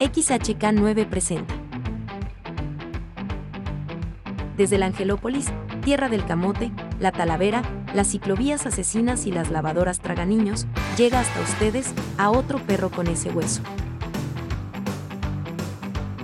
XHK9 presenta. Desde la Angelópolis, Tierra del Camote, la Talavera, las ciclovías asesinas y las lavadoras traganiños, llega hasta ustedes a otro perro con ese hueso.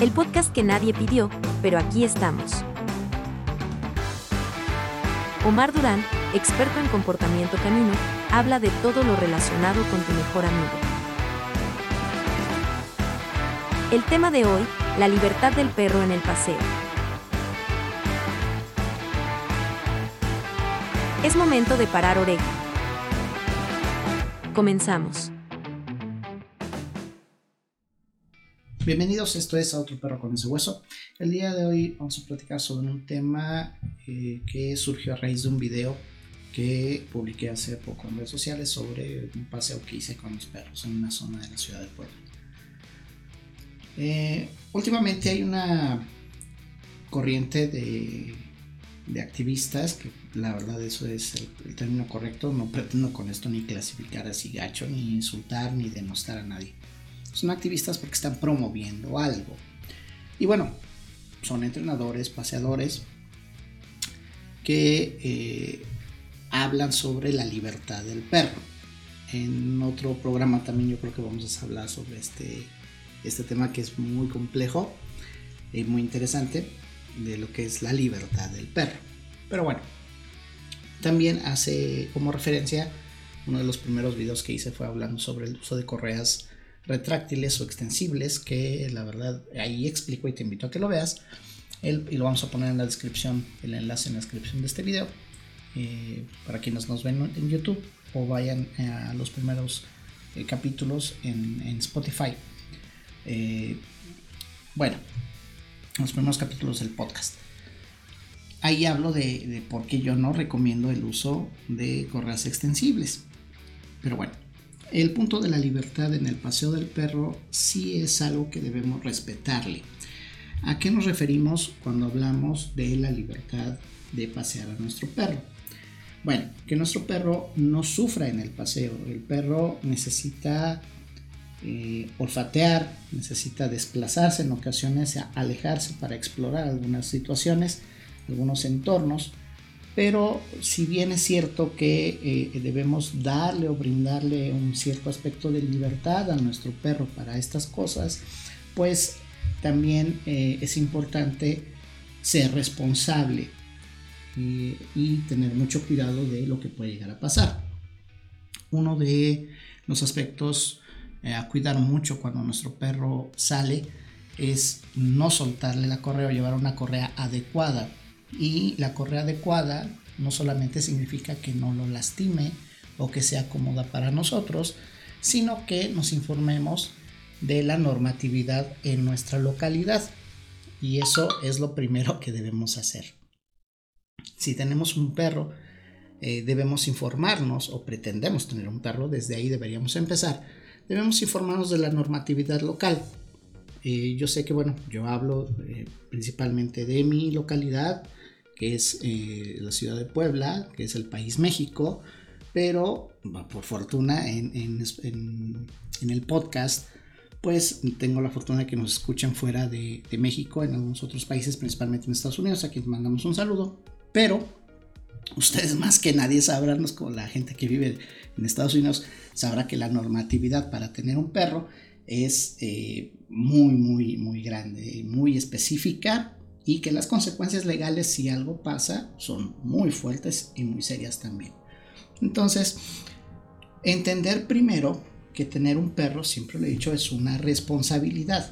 El podcast que nadie pidió, pero aquí estamos. Omar Durán, experto en comportamiento canino, habla de todo lo relacionado con tu mejor amigo. El tema de hoy, la libertad del perro en el paseo. Es momento de parar oreja. Comenzamos. Bienvenidos, esto es a otro perro con ese hueso. El día de hoy vamos a platicar sobre un tema eh, que surgió a raíz de un video que publiqué hace poco en redes sociales sobre un paseo que hice con mis perros en una zona de la ciudad de Puebla. Eh, últimamente hay una corriente de, activistas, que la verdad eso es el, término correcto, no pretendo con esto ni clasificar así gacho, ni insultar, ni denostar a nadie. Son activistas porque están promoviendo algo. Y bueno, son entrenadores, paseadores, que eh, hablan sobre la libertad del perro. En otro programa también yo creo que vamos a hablar sobre este este tema que es muy complejo y muy interesante de lo que es la libertad del perro. Pero bueno, también hace como referencia, uno de los primeros videos que hice fue hablando sobre el uso de correas retráctiles o extensibles, que la verdad ahí explico y te invito a que lo veas. y lo vamos a poner en la descripción, el enlace en la descripción de este video, eh, para quienes nos ven en YouTube o vayan a los primeros eh, capítulos en Spotify. Eh, bueno, los primeros capítulos del podcast. Ahí hablo de, por qué yo no recomiendo el uso de correas extensibles. Pero bueno, el punto de la libertad en el paseo del perro sí es algo que debemos respetarle. ¿A qué nos referimos cuando hablamos de la libertad de pasear a nuestro perro? Bueno, que nuestro perro no sufra en el paseo. El perro necesita eh, olfatear, necesita desplazarse en ocasiones, alejarse para explorar algunas situaciones, algunos entornos. Pero si bien es cierto que eh, debemos darle o brindarle un cierto aspecto de libertad a nuestro perro para estas cosas, pues también eh, es importante ser responsable y tener mucho cuidado de lo que puede llegar a pasar. Uno de los aspectos eh, a cuidar mucho cuando nuestro perro sale es no soltarle la correa o llevar una correa adecuada. Y la correa adecuada no solamente significa que no lo lastime o que sea cómoda para nosotros, sino que nos informemos de la normatividad en nuestra localidad. Y eso es lo primero que debemos hacer. Si tenemos un perro, eh, debemos informarnos o pretendemos tener un perro, desde ahí deberíamos empezar debemos informarnos de la normatividad local. Eh, yo sé que, bueno, yo hablo eh, principalmente de mi localidad, que es eh, la ciudad de Puebla, que es el país México, pero por fortuna en, en, el podcast, pues tengo la fortuna de que nos escuchan fuera de, de México, en algunos otros países, principalmente en Estados Unidos, a quienes mandamos un saludo, pero ustedes más que nadie sabrán, con la gente que vive en Estados Unidos, sabrá que la normatividad para tener un perro es eh, muy, muy, muy grande, muy específica y que las consecuencias legales si algo pasa son muy fuertes y muy serias también. Entonces, entender primero que tener un perro, siempre lo he dicho, es una responsabilidad.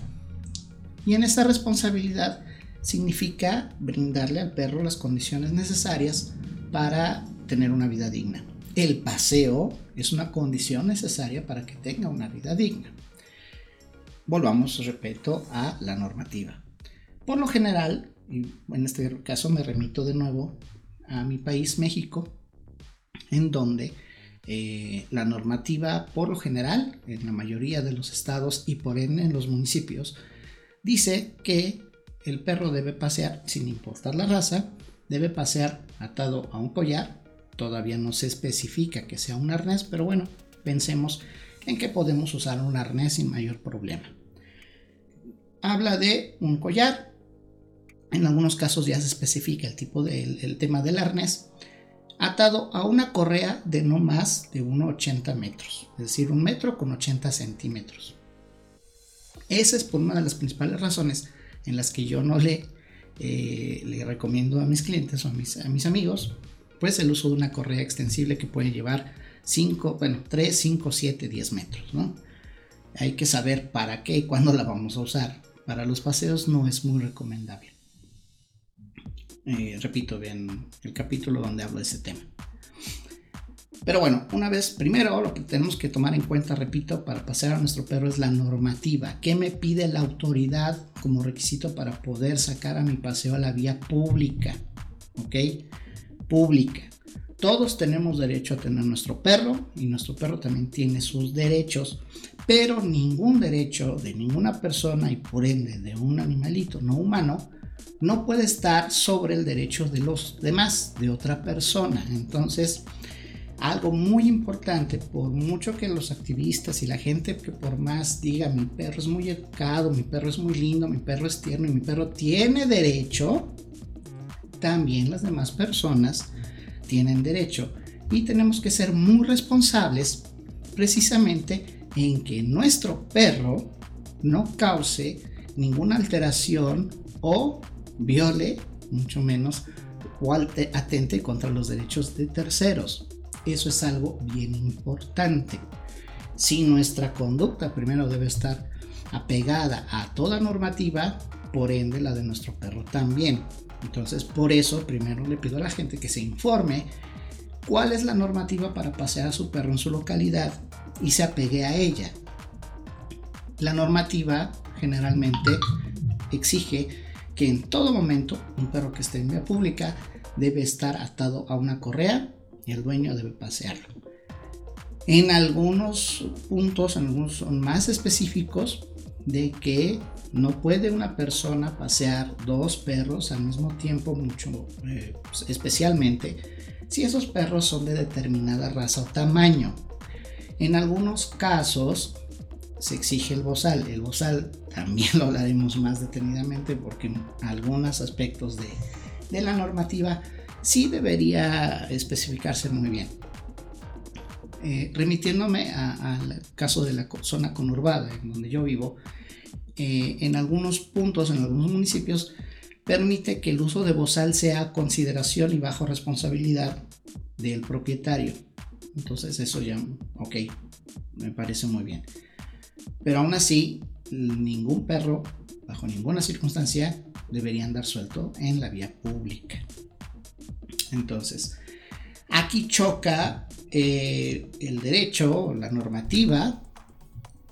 Y en esa responsabilidad significa brindarle al perro las condiciones necesarias para tener una vida digna. El paseo es una condición necesaria para que tenga una vida digna. Volvamos, repito, a la normativa. Por lo general, y en este caso me remito de nuevo a mi país, México, en donde eh, la normativa, por lo general, en la mayoría de los estados y por ende en los municipios, dice que el perro debe pasear, sin importar la raza, debe pasear atado a un collar. Todavía no se especifica que sea un arnés, pero bueno, pensemos en que podemos usar un arnés sin mayor problema. habla de un collar. En algunos casos ya se especifica el tipo del el tema del arnés atado a una correa de no más de 1,80 metros, es decir, un metro con 80 centímetros. Esa es por una de las principales razones en las que yo no le, eh, le recomiendo a mis clientes o a mis, amigos, pues el uso de una correa extensible que puede llevar 5, bueno, 3, 5, 7, 10 metros, ¿no? Hay que saber para qué y cuándo la vamos a usar. Para los paseos no es muy recomendable. Eh, repito bien el capítulo donde hablo de ese tema. Pero bueno, una vez, primero lo que tenemos que tomar en cuenta, repito, para pasear a nuestro perro es la normativa. ¿Qué me pide la autoridad como requisito para poder sacar a mi paseo a la vía pública? ¿Ok? Pública. Todos tenemos derecho a tener nuestro perro y nuestro perro también tiene sus derechos, pero ningún derecho de ninguna persona y por ende de un animalito no humano no puede estar sobre el derecho de los demás, de otra persona. Entonces, algo muy importante, por mucho que los activistas y la gente que por más diga mi perro es muy educado, mi perro es muy lindo, mi perro es tierno y mi perro tiene derecho, también las demás personas tienen derecho. Y tenemos que ser muy responsables precisamente en que nuestro perro no cause ninguna alteración o viole, mucho menos, o atente contra los derechos de terceros. Eso es algo bien importante. Si nuestra conducta primero debe estar apegada a toda normativa, por ende la de nuestro perro también. Entonces, por eso primero le pido a la gente que se informe cuál es la normativa para pasear a su perro en su localidad y se apegue a ella. La normativa generalmente exige que en todo momento un perro que esté en vía pública debe estar atado a una correa el dueño debe pasearlo. En algunos puntos, en algunos son más específicos, de que no puede una persona pasear dos perros al mismo tiempo, mucho eh, especialmente si esos perros son de determinada raza o tamaño. En algunos casos se exige el bozal. El bozal también lo hablaremos más detenidamente porque en algunos aspectos de, la normativa sí debería especificarse muy bien. Eh, remitiéndome al caso de la zona conurbada en donde yo vivo, eh, en algunos puntos, en algunos municipios, permite que el uso de bozal sea consideración y bajo responsabilidad del propietario. Entonces eso ya, ok, me parece muy bien. Pero aún así, ningún perro, bajo ninguna circunstancia, debería andar suelto en la vía pública. Entonces, aquí choca eh, el derecho, la normativa,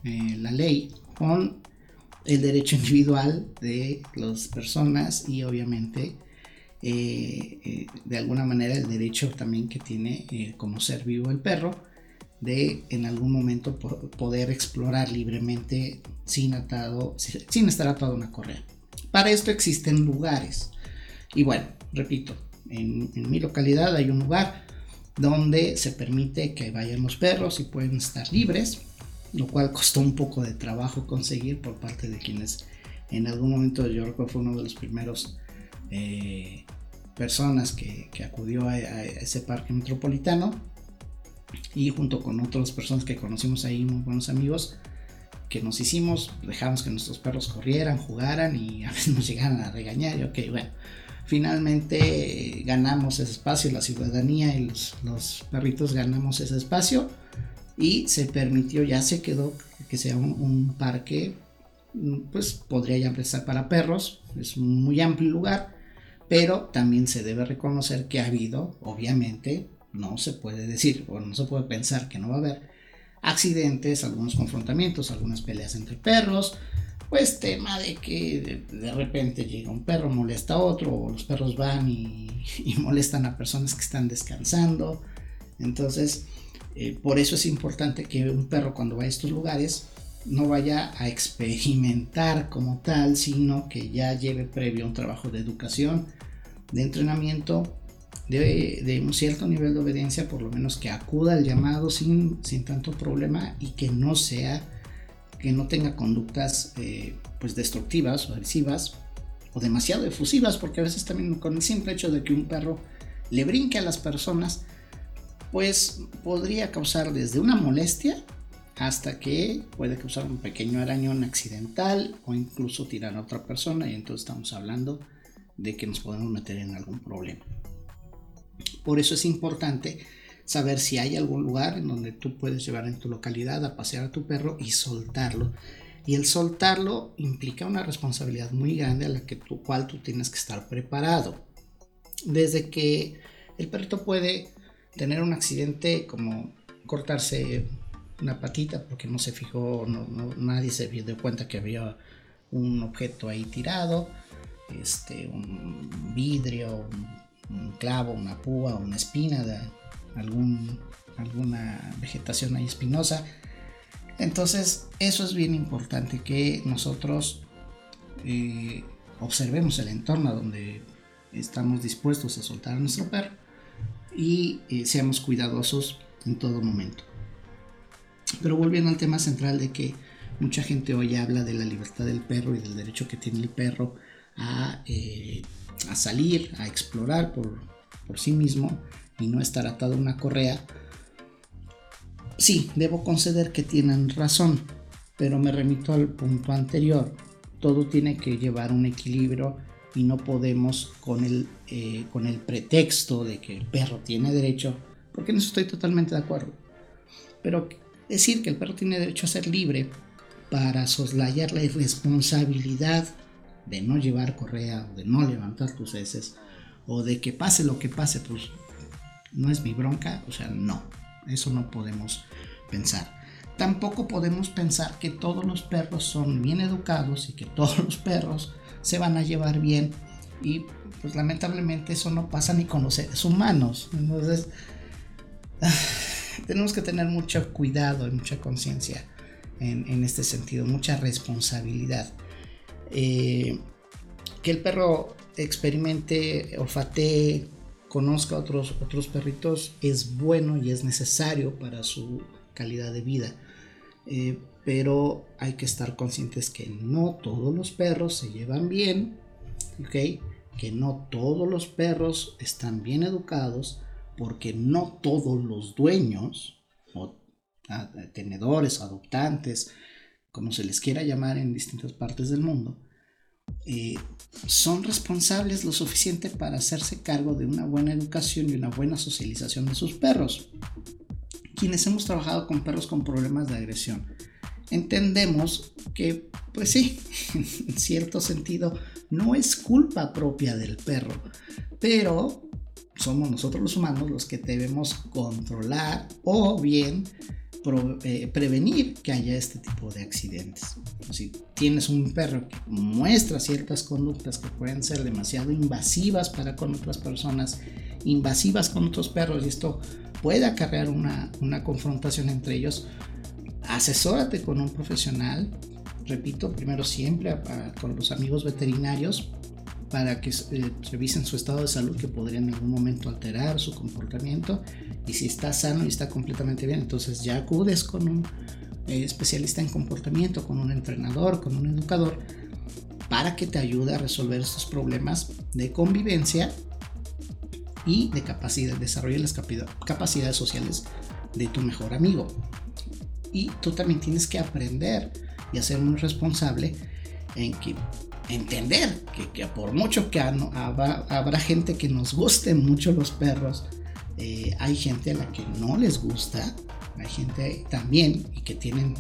eh, la ley, con el derecho individual de las personas y obviamente eh, de alguna manera el derecho también que tiene como ser vivo el perro de en algún momento poder explorar libremente sin, atado, sin estar atado a una correa. Para esto existen lugares. Y bueno, repito, en, mi localidad hay un lugar donde se permite que vayan los perros y pueden estar libres, lo cual costó un poco de trabajo conseguir por parte de quienes en algún momento yo recuerdo fue uno de los primeros eh, personas que, acudió a, ese parque metropolitano y junto con otras personas que conocimos ahí, muy buenos amigos, que nos hicimos, dejamos que nuestros perros corrieran, jugaran y a veces nos llegaran a regañar. Y ok, bueno, finalmente ganamos ese espacio, la ciudadanía y los, perritos ganamos ese espacio y se permitió, ya se quedó que sea un, parque, pues podría ya empezar para perros, es un muy amplio lugar, pero también se debe reconocer que ha habido, obviamente, no se puede decir o no se puede pensar que no va a haber accidentes, algunos confrontamientos, algunas peleas entre perros, pues tema de que de, repente llega un perro, molesta a otro, o los perros van y, molestan a personas que están descansando. Entonces, eh, por eso es importante que un perro cuando va a estos lugares no vaya a experimentar como tal, sino que ya lleve previo un trabajo de educación, de entrenamiento de, un cierto nivel de obediencia, por lo menos que acuda al llamado sin, sin tanto problema y que no sea, que no tenga conductas eh, pues destructivas o agresivas o demasiado efusivas, porque a veces también con el simple hecho de que un perro le brinque a las personas, pues podría causar desde una molestia hasta que puede causar un pequeño arañón accidental o incluso tirar a otra persona y entonces estamos hablando de que nos podemos meter en algún problema. Por eso es importante saber si hay algún lugar en donde tú puedes llevar en tu localidad a pasear a tu perro y soltarlo. Y el soltarlo implica una responsabilidad muy grande a la que tú, cual tú tienes que estar preparado. Desde que el perrito puede tener un accidente como cortarse una patita porque no se fijó, nadie se dio cuenta que había un objeto ahí tirado, este, un vidrio, un, clavo, una púa, una espina de algún, alguna vegetación ahí espinosa. Entonces, eso es bien importante que nosotros eh, observemos el entorno donde estamos dispuestos a soltar a nuestro perro y eh, seamos cuidadosos en todo momento. Pero volviendo al tema central de que mucha gente hoy habla de la libertad del perro y del derecho que tiene el perro a, eh, salir, a explorar por, por, sí mismo y no estar atado a una correa. Sí, debo conceder que tienen razón, pero me remito al punto anterior. Todo tiene que llevar un equilibrio y no podemos con el, eh, con el pretexto de que el perro tiene derecho, porque en eso estoy totalmente de acuerdo. Pero decir que el perro tiene derecho a ser libre para soslayar la irresponsabilidad de no llevar correa, de no levantar tus heces, o de que pase lo que pase, pues no es mi bronca, o sea, no, eso no podemos pensar. Tampoco podemos pensar que todos los perros son bien educados y que todos los perros se van a llevar bien y pues lamentablemente eso no pasa ni con los seres humanos. Entonces, tenemos que tener mucho cuidado y mucha conciencia en, este sentido, mucha responsabilidad. Eh, que el perro experimente, olfatee, conozca otros, otros perritos es bueno y es necesario para su calidad de vida. Eh, pero hay que estar conscientes que no todos los perros se llevan bien, que no todos los perros están bien educados porque no todos los dueños o tenedores, adoptantes, como se les quiera llamar en distintas partes del mundo, son responsables lo suficiente para hacerse cargo de una buena educación y una buena socialización de sus perros. Quienes hemos trabajado con perros con problemas de agresión, entendemos que, pues sí, en cierto sentido, no es culpa propia del perro, pero somos nosotros los humanos los que debemos controlar o bien eh, prevenir que haya este tipo de accidentes. Si tienes un perro que muestra ciertas conductas que pueden ser demasiado invasivas para con otras personas, invasivas con otros perros, y esto puede acarrear una, una confrontación entre ellos, asesórate con un profesional. Repito, primero siempre con los amigos veterinarios para que eh, revisen su estado de salud que podría en algún momento alterar su comportamiento y si está sano y está completamente bien, entonces ya acudes con un eh, especialista en comportamiento, con un entrenador, con un educador para que te ayude a resolver estos problemas de convivencia y de capacidad, desarrollar las capacidades sociales de tu mejor amigo. Y tú también tienes que aprender y ser muy responsable en que entender que, por mucho que habrá, gente que nos guste mucho los perros, eh, hay gente a la que no les gusta, hay gente también y que tienen,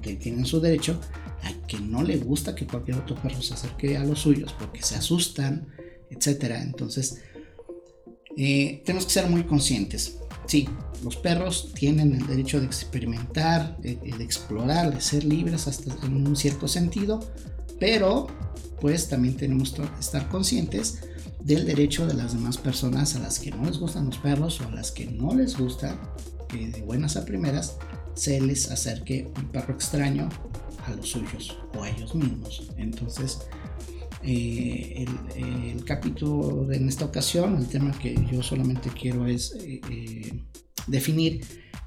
que tienen su derecho a que no le gusta que cualquier otro perro se acerque a los suyos porque se asustan, etcétera. Entonces, eh, tenemos que ser muy conscientes. Sí, los perros tienen el derecho de experimentar, de, de explorar, de ser libres hasta en un cierto sentido, pero pues también tenemos que estar conscientes del derecho de las demás personas a las que no les gustan los perros o a las que no les gusta que de buenas a primeras se les acerque un perro extraño a los suyos o a ellos mismos. Entonces, eh, el, capítulo en esta ocasión, el tema que yo solamente quiero es eh, eh, definir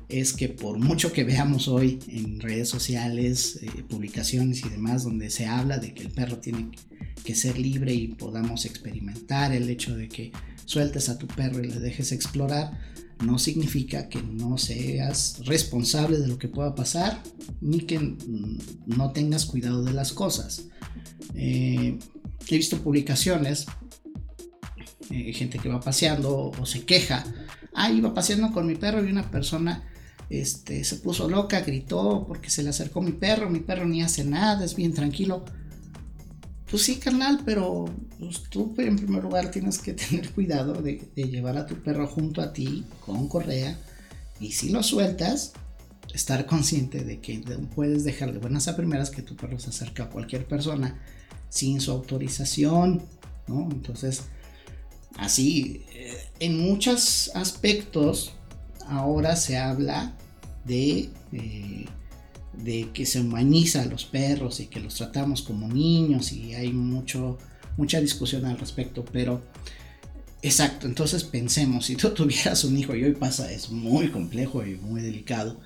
es que por mucho que veamos hoy en redes sociales, eh, publicaciones y demás, donde se habla de que el perro tiene que ser libre y podamos experimentar el hecho de que sueltes a tu perro y le dejes explorar, no significa que no seas responsable de lo que pueda pasar ni que no tengas cuidado de las cosas. Eh, he visto publicaciones, eh, gente que va paseando o se queja, ah, iba paseando con mi perro y una persona este, se puso loca, gritó porque se le acercó mi perro, mi perro ni hace nada, es bien tranquilo. Pues sí, carnal, pero pues, tú en primer lugar tienes que tener cuidado de, llevar a tu perro junto a ti con correa y si lo sueltas, estar consciente de que puedes dejar de buenas a primeras que tu perro se acerca a cualquier persona sin su autorización, ¿no? Entonces, así, eh, en muchos aspectos, ahora se habla de, eh, de que se humaniza a los perros y que los tratamos como niños y hay mucho, mucha discusión al respecto, pero exacto, entonces pensemos, si tú tuvieras un hijo y hoy pasa, es muy complejo y muy delicado,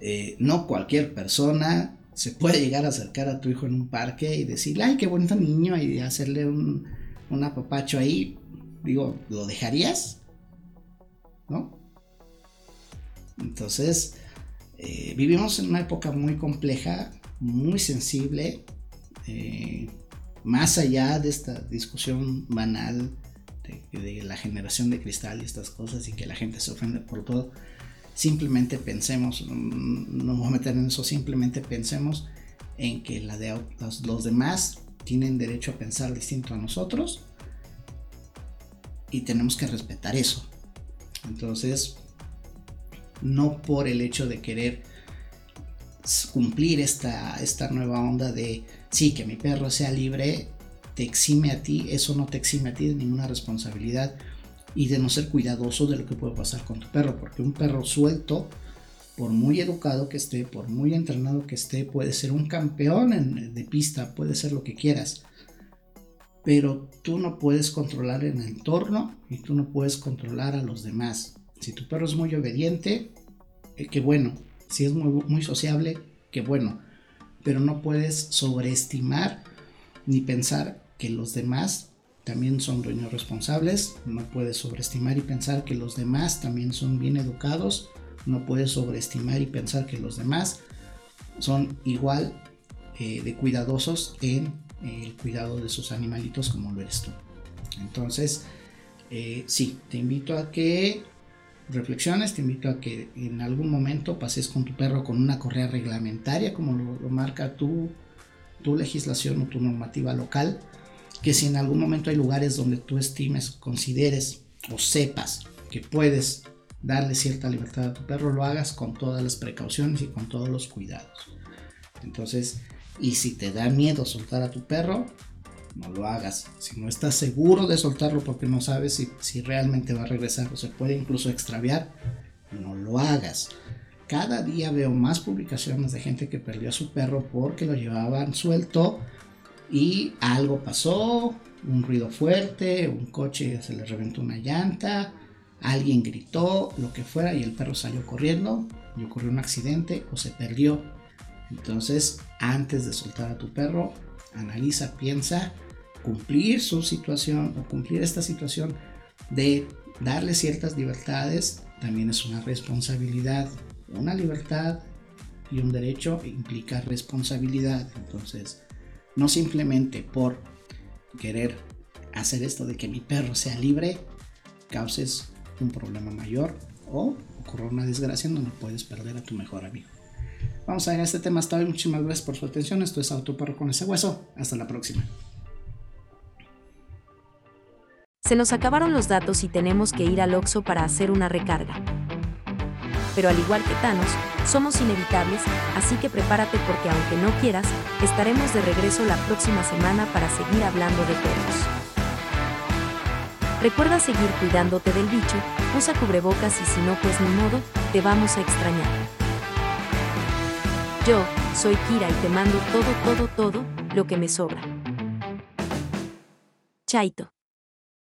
eh, no cualquier persona se puede llegar a acercar a tu hijo en un parque y decirle, ay, qué bonito niño, y hacerle un, un apapacho ahí, digo, ¿lo dejarías? ¿No? Entonces, eh, vivimos en una época muy compleja, muy sensible, eh, más allá de esta discusión banal de, la generación de cristal y estas cosas y que la gente se ofende por todo, simplemente pensemos, no voy a meter en eso, simplemente pensemos en que de, los demás tienen derecho a pensar distinto a nosotros y tenemos que respetar eso. Entonces, no por el hecho de querer cumplir esta, esta nueva onda de, sí, que mi perro sea libre, te exime a ti, eso no te exime a ti de ninguna responsabilidad y de no ser cuidadoso de lo que puede pasar con tu perro, porque un perro suelto, por muy educado que esté, por muy entrenado que esté, puede ser un campeón de pista, puede ser lo que quieras, pero tú no puedes controlar el entorno y tú no puedes controlar a los demás. Si tu perro es muy obediente, eh, qué bueno. Si es muy, sociable, qué bueno. Pero no puedes sobreestimar ni pensar que los demás también son dueños responsables. No puedes sobreestimar y pensar que los demás también son bien educados. No puedes sobreestimar y pensar que los demás son igual eh, de cuidadosos en eh, el cuidado de sus animalitos como lo eres tú. Entonces, sí, te invito a que reflexiones, te invito a que en algún momento pases con tu perro con una correa reglamentaria, como lo, marca tu, tu legislación o tu normativa local, que si en algún momento hay lugares donde tú estimes, consideres o sepas que puedes darle cierta libertad a tu perro, lo hagas con todas las precauciones y con todos los cuidados. Entonces, y si te da miedo soltar a tu perro, no lo hagas. Si no estás seguro de soltarlo porque no sabes si, si realmente va a regresar o se puede incluso extraviar, no lo hagas. Cada día veo más publicaciones de gente que perdió a su perro porque lo llevaban suelto y algo pasó, un ruido fuerte, un coche se le reventó una llanta, alguien gritó, lo que fuera y el perro salió corriendo y ocurrió un accidente o se perdió. Entonces, antes de soltar a tu perro, analiza, piensa, cumplir su situación o cumplir esta situación de darle ciertas libertades también es una responsabilidad. Una libertad y un derecho implica responsabilidad. Entonces, no simplemente por querer hacer esto de que mi perro sea libre, causes un problema mayor o ocurra una desgracia donde puedes perder a tu mejor amigo. Vamos a ver este tema hasta hoy. Muchísimas gracias por su atención. Esto es Autoperro con ese hueso. Hasta la próxima. Se nos acabaron los datos y tenemos que ir al Oxxo para hacer una recarga. Pero al igual que Thanos, somos inevitables, así que prepárate porque aunque no quieras, estaremos de regreso la próxima semana para seguir hablando de perros. Recuerda seguir cuidándote del bicho, usa cubrebocas y si no pues ni modo, te vamos a extrañar. Yo, soy Kira y te mando todo, todo, todo, lo que me sobra. Chaito.